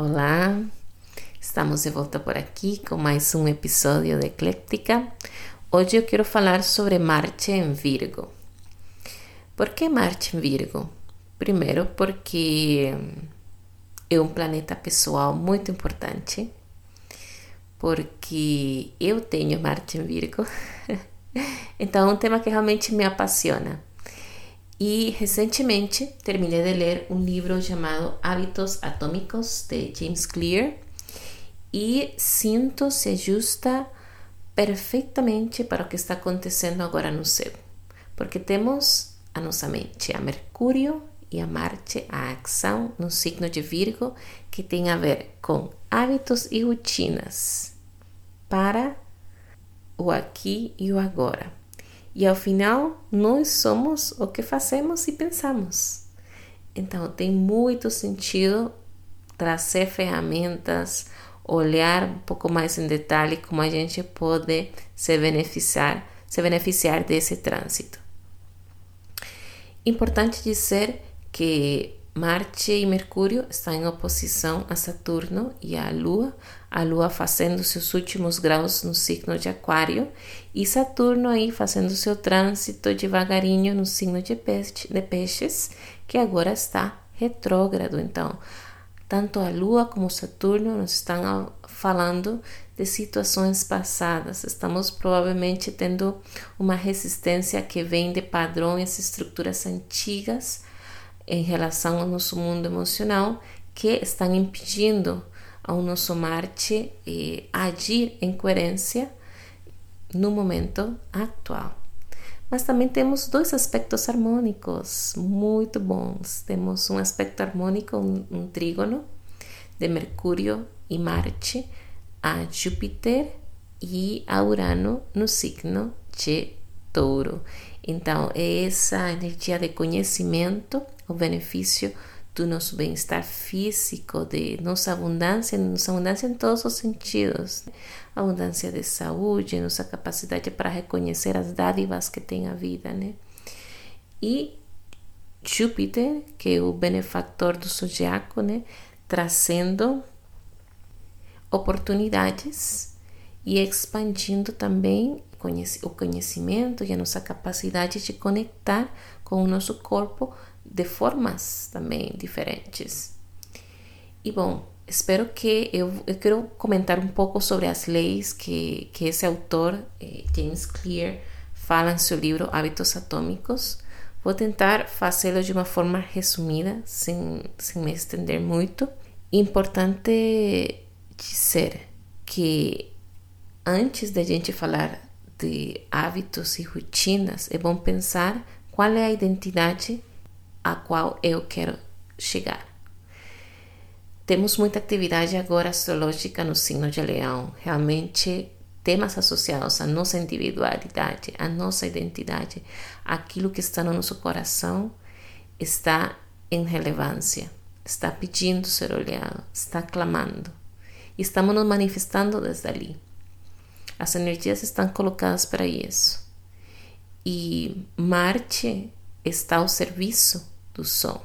Olá, estamos de volta por aqui com mais um episódio de Ecléctica. Hoje eu quero falar sobre Marte em Virgo. Por que Marte em Virgo? Primeiro, porque é um planeta pessoal muito importante, porque eu tenho Marte em Virgo, então é um tema que realmente me apaixona. E recentemente terminei de ler um livro chamado Hábitos Atômicos de James Clear e sinto se ajusta perfeitamente para o que está acontecendo agora no céu, porque temos a nossa mente a Mercúrio e a Marte, a ação no signo de Virgo, que tem a ver com hábitos e rotinas para o aqui e o agora. E ao final, nós somos o que fazemos e pensamos. Então, tem muito sentido trazer ferramentas, olhar um pouco mais em detalhe como a gente pode se beneficiar, se beneficiar desse trânsito. Importante dizer que Marte e Mercúrio estão em oposição a Saturno e a Lua, a Lua fazendo seus últimos graus no signo de Aquário e Saturno aí fazendo seu trânsito devagarinho no signo de, peixe, de Peixes, que agora está retrógrado. Então, tanto a Lua como Saturno nos estão falando de situações passadas. Estamos provavelmente tendo uma resistência que vem de padrões, estruturas antigas em relação ao nosso mundo emocional que estão impedindo ao nosso Marte agir em coerência no momento atual. Mas também temos dois aspectos harmônicos muito bons. Temos um aspecto harmônico, um, um trígono de Mercúrio e Marte a Júpiter e a Urano no signo de Touro. Então, é essa energia de conhecimento o benefício do nosso bem-estar físico, de nossa abundância, nossa abundância em todos os sentidos, abundância de saúde, nossa capacidade para reconhecer as dádivas que tem a vida, né? E Júpiter, que é o benefactor do zodiaco, né? Trazendo oportunidades e expandindo também o conhecimento e a nossa capacidade de conectar com o nosso corpo de formas também diferentes. E bom, espero que eu, eu quero comentar um pouco sobre as leis que, que esse autor, eh, James Clear, fala em seu livro Hábitos Atômicos. Vou tentar fazê-lo de uma forma resumida, sem, sem me estender muito. Importante dizer que antes da gente falar de hábitos e rotinas, é bom pensar qual é a identidade a qual eu quero chegar. Temos muita atividade agora astrológica no signo de Leão, realmente temas associados à nossa individualidade, à nossa identidade, aquilo que está no nosso coração está em relevância, está pedindo ser olhado, está clamando. Estamos nos manifestando desde ali. As energias estão colocadas para isso. E Marte está ao serviço do som.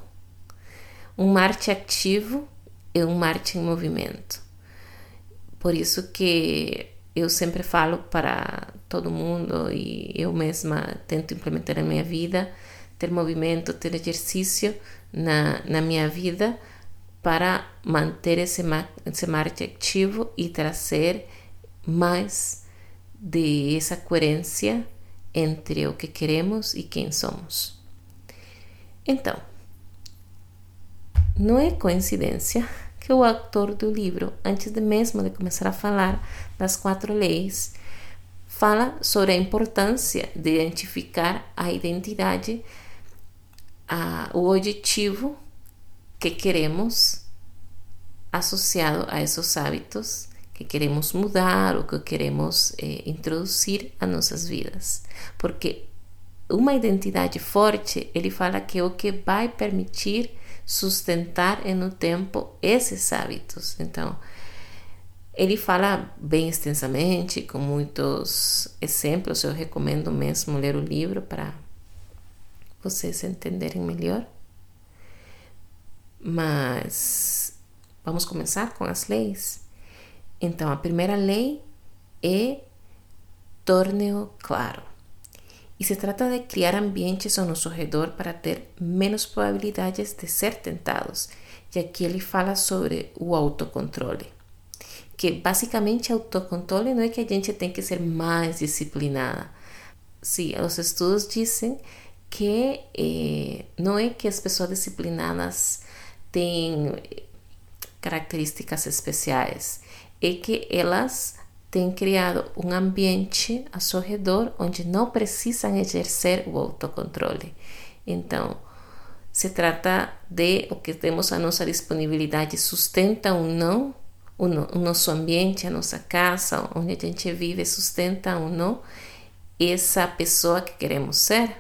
Um Marte ativo é um Marte em movimento. Por isso que eu sempre falo para todo mundo e eu mesma tento implementar na minha vida ter movimento, ter exercício na, na minha vida para manter esse, esse Marte ativo e trazer mais de essa coerência entre o que queremos e quem somos. Então, não é coincidência que o autor do livro, antes de mesmo de começar a falar das quatro leis, fala sobre a importância de identificar a identidade, o objetivo que queremos associado a esses hábitos que queremos mudar ou que queremos eh, introduzir a nossas vidas. Porque uma identidade forte, ele fala que é o que vai permitir sustentar no tempo esses hábitos. Então, ele fala bem extensamente, com muitos exemplos. Eu recomendo mesmo ler o livro para vocês entenderem melhor. Mas vamos começar com as leis? Então, a primeira lei é torneo claro. E se trata de criar ambientes ao nosso redor para ter menos probabilidades de ser tentados. E aqui ele fala sobre o autocontrole. Que basicamente autocontrole não é que a gente tem que ser mais disciplinada. Sim, os estudos dizem que eh, não é que as pessoas disciplinadas têm características especiais, é que elas têm criado um ambiente a seu redor onde não precisam exercer o autocontrole. Então, se trata de o que temos a nossa disponibilidade sustenta ou não o nosso ambiente, a nossa casa, onde a gente vive, sustenta ou não essa pessoa que queremos ser.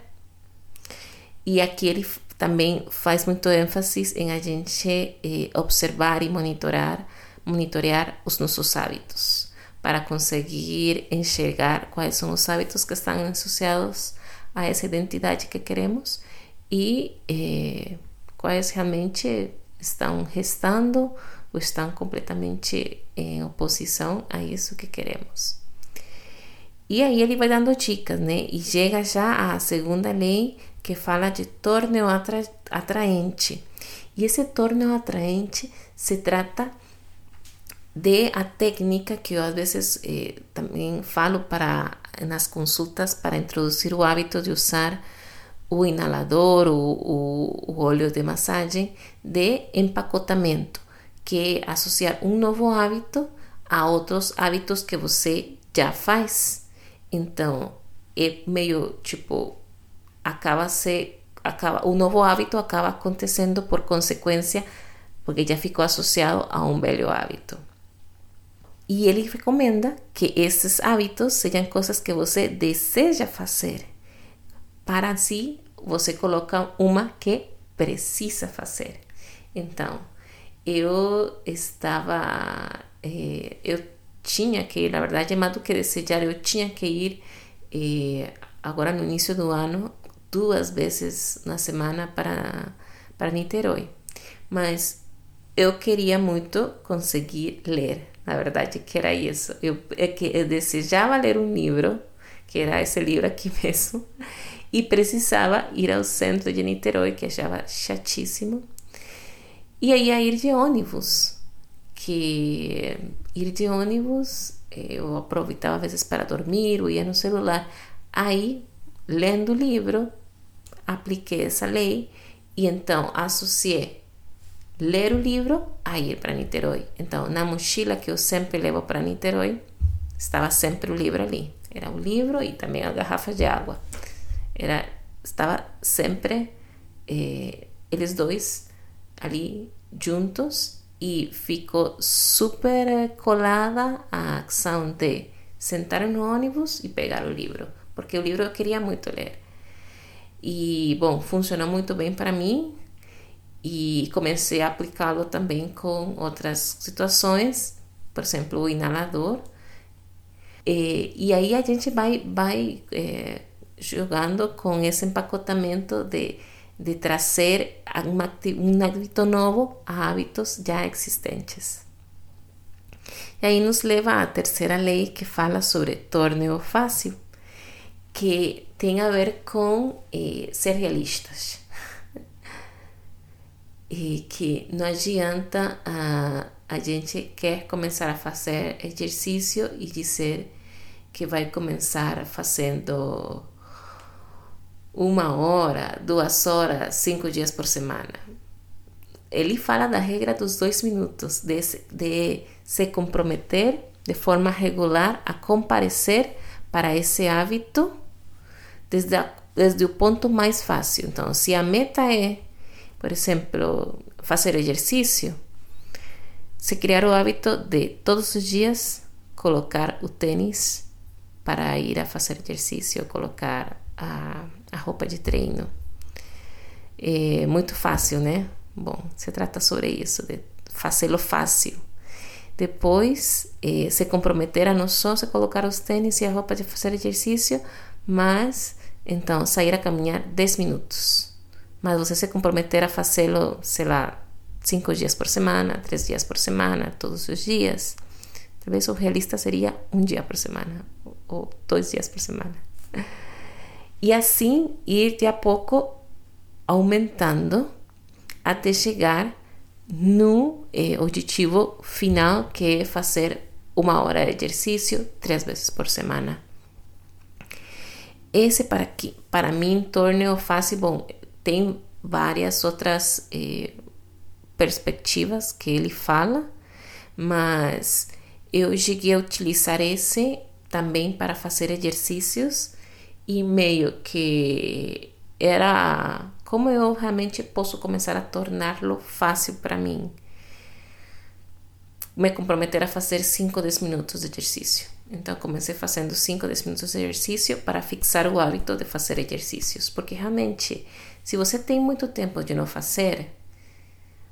E aqui ele também faz muito ênfase em a gente eh, observar e monitorar, monitorear os nossos hábitos para conseguir enxergar quais são os hábitos que estão associados a essa identidade que queremos e eh, quais realmente estão restando ou estão completamente em oposição a isso que queremos. E aí ele vai dando dicas, né? E chega já à segunda lei que fala de torneo atra atraente. E esse torneo atraente se trata de a técnica que eu às vezes eh, falo para nas consultas para introduzir o hábito de usar o inalador, o, o, óleo de massagem de empacotamento, que é associar um novo hábito a outros hábitos que você já faz. Então, é meio tipo acaba se acaba o novo hábito acaba acontecendo por consequência porque já ficou associado a um velho hábito. E ele recomenda que esses hábitos sejam coisas que você deseja fazer. Para assim, você coloca uma que precisa fazer. Então, eu estava. Eh, eu tinha que ir, na verdade, mais do que desejar, eu tinha que ir eh, agora no início do ano, duas vezes na semana para, para Niterói. Mas eu queria muito conseguir ler na verdade que era isso. Eu, eu desejava ler um livro, que era esse livro aqui mesmo, e precisava ir ao centro de Niterói, que achava chatíssimo, e aí a ir de ônibus, que ir de ônibus eu aproveitava às vezes para dormir ou ia no celular. Aí, lendo o livro, apliquei essa lei e então associei ler o livro a ir para Niterói. Então, na mochila que eu sempre levo para Niterói, estava sempre o livro ali. Era o livro e também a garrafa de água. Era, estava sempre eh, eles dois ali juntos e ficou super colada a ação de sentar no ônibus e pegar o livro, porque o livro eu queria muito ler. E, bom, funcionou muito bem para mim, e comecei a aplicá-lo também com outras situações, por exemplo, o inalador. E, e aí a gente vai, vai é, jogando com esse empacotamento de, de trazer um hábito novo a hábitos já existentes. E aí nos leva à terceira lei que fala sobre torneo fácil, que tem a ver com eh, ser realistas e que não adianta a, a gente quer começar a fazer exercício e dizer que vai começar fazendo uma hora, duas horas, cinco dias por semana. Ele fala da regra dos dois minutos, de, de se comprometer de forma regular a comparecer para esse hábito desde, a, desde o ponto mais fácil. Então, se a meta é por exemplo, fazer exercício, se criar o hábito de todos os dias colocar o tênis para ir a fazer exercício, colocar a, a roupa de treino. É muito fácil, né? Bom, se trata sobre isso, de fazê-lo fácil. Depois, eh, se comprometer a não só se colocar os tênis e a roupa de fazer exercício, mas então sair a caminhar 10 minutos mas você se comprometer a fazê-lo, sei lá, cinco dias por semana, três dias por semana, todos os dias. Talvez o realista seria um dia por semana ou dois dias por semana. E assim ir de a pouco aumentando até chegar no eh, objetivo final que é fazer uma hora de exercício três vezes por semana. Esse para, para mim torna fácil. Bom, tem várias outras eh, perspectivas que ele fala, mas eu cheguei a utilizar esse também para fazer exercícios e meio que era como eu realmente posso começar a torná-lo fácil para mim. Me comprometer a fazer 5 10 minutos de exercício. Então, comecei fazendo 5 10 minutos de exercício para fixar o hábito de fazer exercícios. Porque realmente, se você tem muito tempo de não fazer,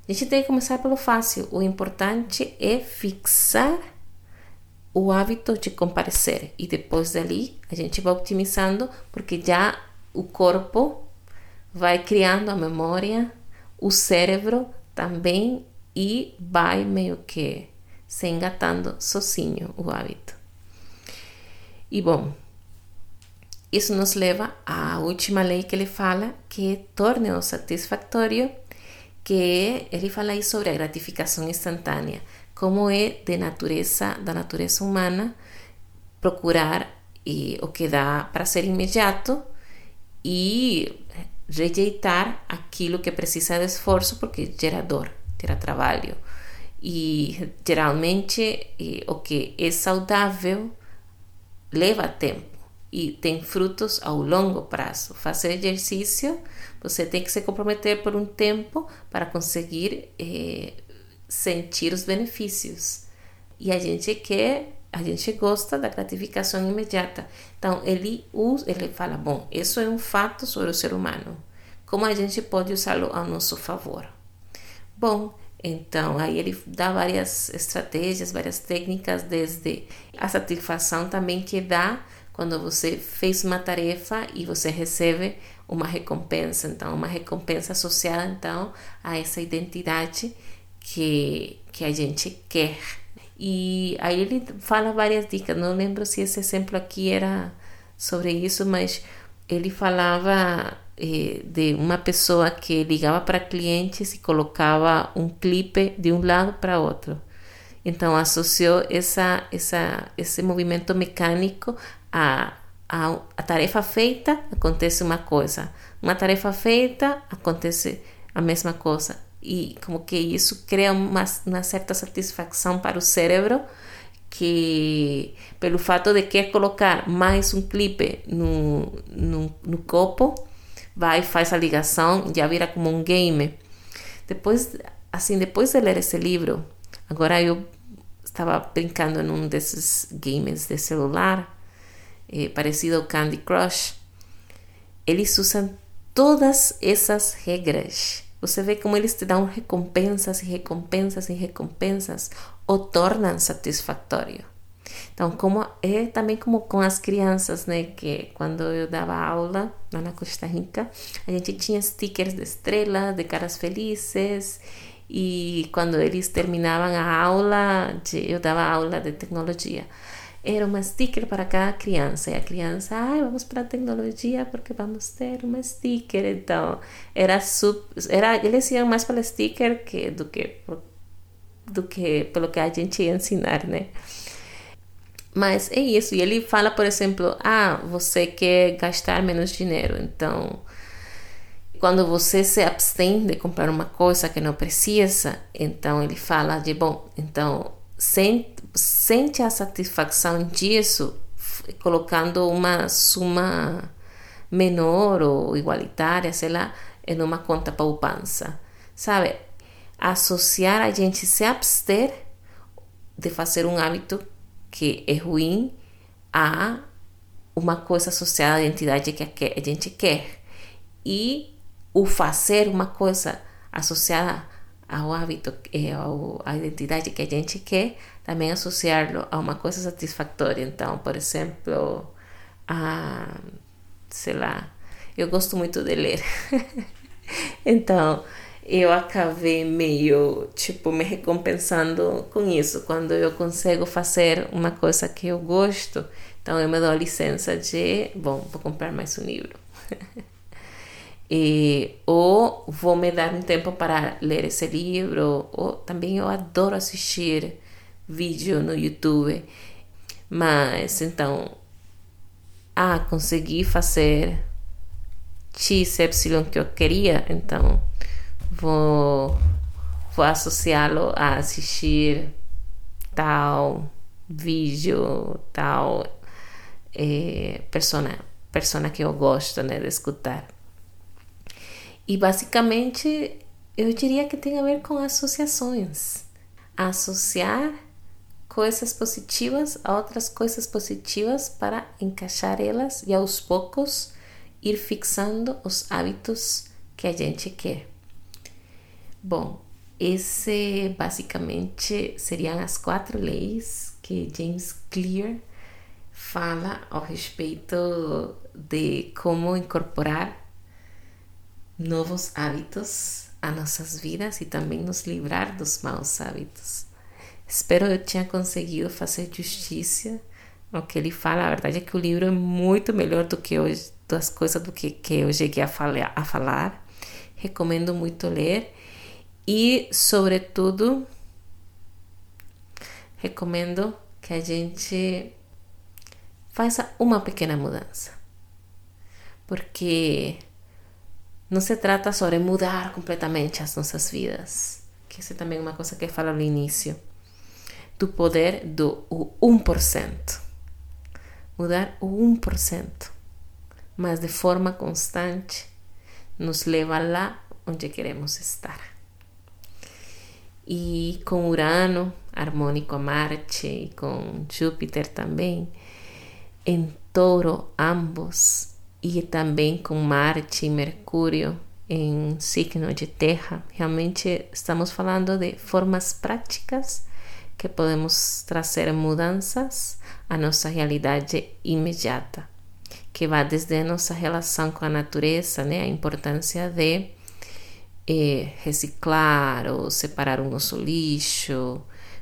a gente tem que começar pelo fácil. O importante é fixar o hábito de comparecer. E depois dali, a gente vai otimizando, porque já o corpo vai criando a memória, o cérebro também e vai meio que se engatando sozinho o hábito. E bom, isso nos leva à última lei que ele fala, que torne-o satisfatório, que ele fala aí sobre a gratificação instantânea, como é de natureza, da natureza humana procurar e, o que dá prazer imediato e rejeitar aquilo que precisa de esforço porque gera dor, gera trabalho. E geralmente o que é saudável leva tempo e tem frutos ao longo prazo. Fazer exercício, você tem que se comprometer por um tempo para conseguir eh, sentir os benefícios. E a gente quer a gente gosta da gratificação imediata. Então, ele, usa, ele fala: bom, isso é um fato sobre o ser humano. Como a gente pode usá-lo a nosso favor? Bom, então, aí ele dá várias estratégias, várias técnicas, desde a satisfação também que dá quando você fez uma tarefa e você recebe uma recompensa. Então, uma recompensa associada então a essa identidade que, que a gente quer e aí ele fala várias dicas. Não lembro se esse exemplo aqui era sobre isso, mas ele falava eh, de uma pessoa que ligava para clientes e colocava um clipe de um lado para outro. Então associou essa, essa, esse movimento mecânico a, a, a tarefa feita, acontece uma coisa. Uma tarefa feita, acontece a mesma coisa e como que isso cria uma, uma certa satisfação para o cérebro que pelo fato de quer colocar mais um clipe no, no, no copo vai faz a ligação já vira como um game depois assim depois de ler esse livro agora eu estava brincando num desses games de celular eh, parecido Candy Crush eles usam todas essas regras você vê como eles te dão recompensas e recompensas e recompensas, o tornam satisfatório. Então, como é também como com as crianças, né? Que quando eu dava aula lá na Costa Rica, a gente tinha stickers de estrelas, de caras felizes. E quando eles terminavam a aula, eu dava aula de tecnologia era uma sticker para cada criança. E a criança, ai, vamos para a tecnologia porque vamos ter uma sticker. Então, era, sub, era eles iam mais pelo sticker que, do, que, do que pelo que a gente ia ensinar, né? Mas é isso. E ele fala, por exemplo, ah, você quer gastar menos dinheiro. Então, quando você se abstém de comprar uma coisa que não precisa, então ele fala de, bom, então sente a satisfação disso colocando uma suma menor ou igualitária, sei lá, em uma conta poupança. Sabe? Associar a gente se abster de fazer um hábito que é ruim a uma coisa associada à identidade que a gente quer. E o fazer uma coisa associada ao hábito, eh, à identidade que a gente quer, também associá-lo a uma coisa satisfatória. Então, por exemplo, a, sei lá, eu gosto muito de ler. então, eu acabei meio, tipo, me recompensando com isso. Quando eu consigo fazer uma coisa que eu gosto, então eu me dou a licença de, bom, vou comprar mais um livro. e, ou vou me dar um tempo para ler esse livro, ou também eu adoro assistir vídeo no YouTube. Mas então, ah, consegui fazer X, Y que eu queria, então vou, vou associá-lo a assistir tal vídeo, tal eh, persona, persona que eu gosto né, de escutar. E basicamente eu diria que tem a ver com associações. Associar coisas positivas a outras coisas positivas para encaixar elas e aos poucos ir fixando os hábitos que a gente quer. Bom, esse basicamente seriam as quatro leis que James Clear fala ao respeito de como incorporar novos hábitos a nossas vidas e também nos livrar dos maus hábitos. Espero eu tenha conseguido fazer justiça ao que ele fala. A verdade é que o livro é muito melhor do que hoje, das coisas do que, que eu cheguei a falar, a falar. Recomendo muito ler e, sobretudo, recomendo que a gente faça uma pequena mudança. Porque não se trata sobre mudar completamente as nossas vidas, que isso é também uma coisa que eu falo no início do poder do 1%. Mudar o 1%, mas de forma constante, nos leva lá onde queremos estar. E com Urano, harmônico a Marte, e com Júpiter também, em touro ambos, e também com Marte e Mercúrio em signo de terra, realmente estamos falando de formas práticas que podemos trazer mudanças à nossa realidade imediata, que vai desde a nossa relação com a natureza, né, a importância de eh, reciclar ou separar o nosso lixo,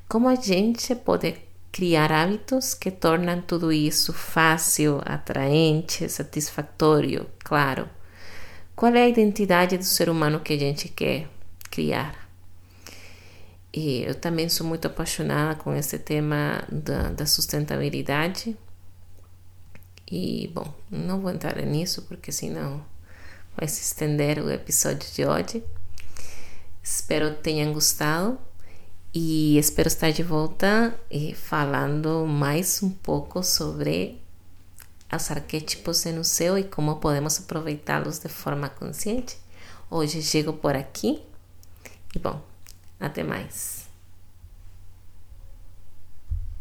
como a gente pode criar hábitos que tornam tudo isso fácil, atraente, satisfatório, claro. Qual é a identidade do ser humano que a gente quer criar? E eu também sou muito apaixonada com esse tema da, da sustentabilidade. E, bom, não vou entrar nisso porque senão vai se estender o episódio de hoje. Espero que tenham gostado e espero estar de volta e falando mais um pouco sobre os arquétipos no céu e como podemos aproveitá-los de forma consciente. Hoje chego por aqui e, bom, até mais.